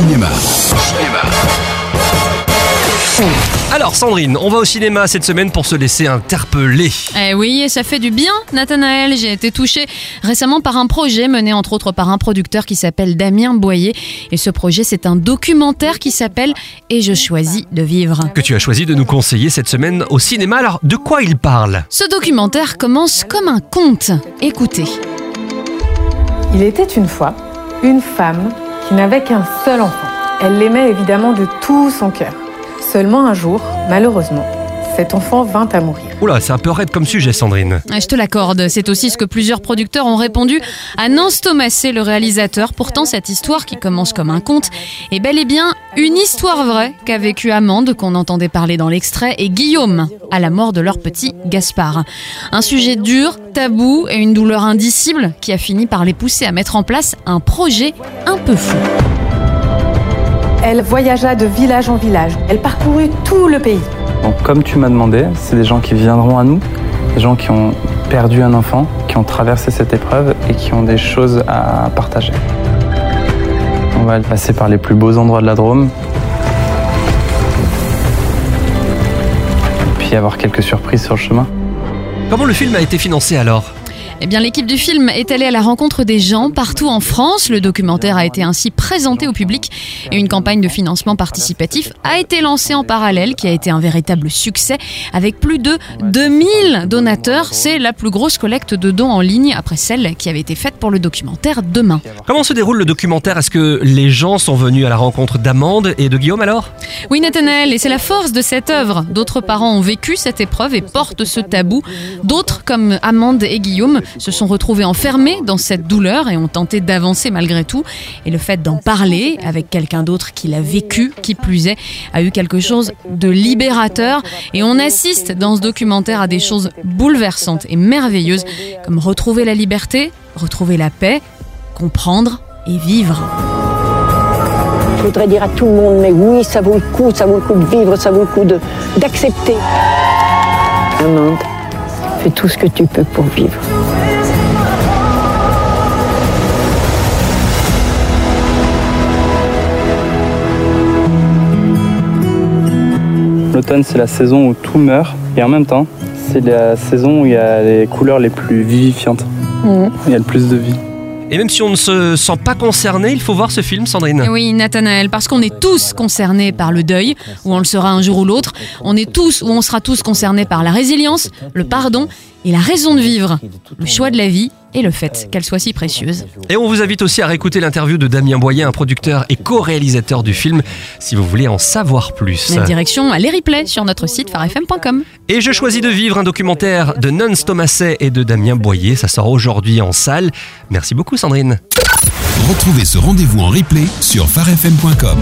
Cinéma. Alors Sandrine, on va au cinéma cette semaine pour se laisser interpeller. Eh oui, et ça fait du bien, Nathanaël. J'ai été touchée récemment par un projet mené entre autres par un producteur qui s'appelle Damien Boyer. Et ce projet, c'est un documentaire qui s'appelle Et je choisis de vivre. Que tu as choisi de nous conseiller cette semaine au cinéma. Alors, de quoi il parle? Ce documentaire commence comme un conte. Écoutez. Il était une fois une femme n'avait qu'un seul enfant. Elle l'aimait évidemment de tout son cœur. Seulement un jour, malheureusement, cet enfant vint à mourir. Oula, c'est un peu raide comme sujet Sandrine. Je te l'accorde, c'est aussi ce que plusieurs producteurs ont répondu à Nance Thomasé, le réalisateur. Pourtant, cette histoire qui commence comme un conte est bel et bien une histoire vraie qu'a vécue Amande, qu'on entendait parler dans l'extrait, et Guillaume, à la mort de leur petit Gaspard. Un sujet dur, tabou et une douleur indicible qui a fini par les pousser à mettre en place un projet un peu fou. Elle voyagea de village en village. Elle parcourut tout le pays. Donc comme tu m'as demandé, c'est des gens qui viendront à nous, des gens qui ont perdu un enfant, qui ont traversé cette épreuve et qui ont des choses à partager. On va passer par les plus beaux endroits de la Drôme. Puis avoir quelques surprises sur le chemin. Comment le film a été financé alors? Eh bien, l'équipe du film est allée à la rencontre des gens partout en France. Le documentaire a été ainsi présenté au public et une campagne de financement participatif a été lancée en parallèle qui a été un véritable succès avec plus de 2000 donateurs. C'est la plus grosse collecte de dons en ligne après celle qui avait été faite pour le documentaire Demain. Comment se déroule le documentaire? Est-ce que les gens sont venus à la rencontre d'Amande et de Guillaume alors? Oui, Nathanaël, et c'est la force de cette œuvre. D'autres parents ont vécu cette épreuve et portent ce tabou. D'autres, comme Amande et Guillaume, se sont retrouvés enfermés dans cette douleur et ont tenté d'avancer malgré tout. Et le fait d'en parler avec quelqu'un d'autre qui l'a vécu, qui plus est, a eu quelque chose de libérateur. Et on assiste dans ce documentaire à des choses bouleversantes et merveilleuses, comme retrouver la liberté, retrouver la paix, comprendre et vivre. Je voudrais dire à tout le monde, mais oui, ça vaut le coup, ça vaut le coup de vivre, ça vaut le coup de- d'accepter. Fais tout ce que tu peux pour vivre. L'automne, c'est la saison où tout meurt et en même temps, c'est la saison où il y a les couleurs les plus vivifiantes. Il y a le plus de vie. Et même si on ne se sent pas concerné, il faut voir ce film Sandrine. Oui, Nathanaël, parce qu'on est tous concernés par le deuil, ou on le sera un jour ou l'autre. On est tous, ou on sera tous concernés par la résilience, le pardon et la raison de vivre, le choix de la vie et le fait qu'elle soit si précieuse. Et on vous invite aussi à réécouter l'interview de Damien Boyer, un producteur et co-réalisateur du film, si vous voulez en savoir plus. La direction à les replays sur notre site farfm.com. Et je choisis de vivre un documentaire de Nance Thomasset et de Damien Boyer. Ça sort aujourd'hui en salle. Merci beaucoup Sandrine. Retrouvez ce rendez-vous en replay sur farfm.com.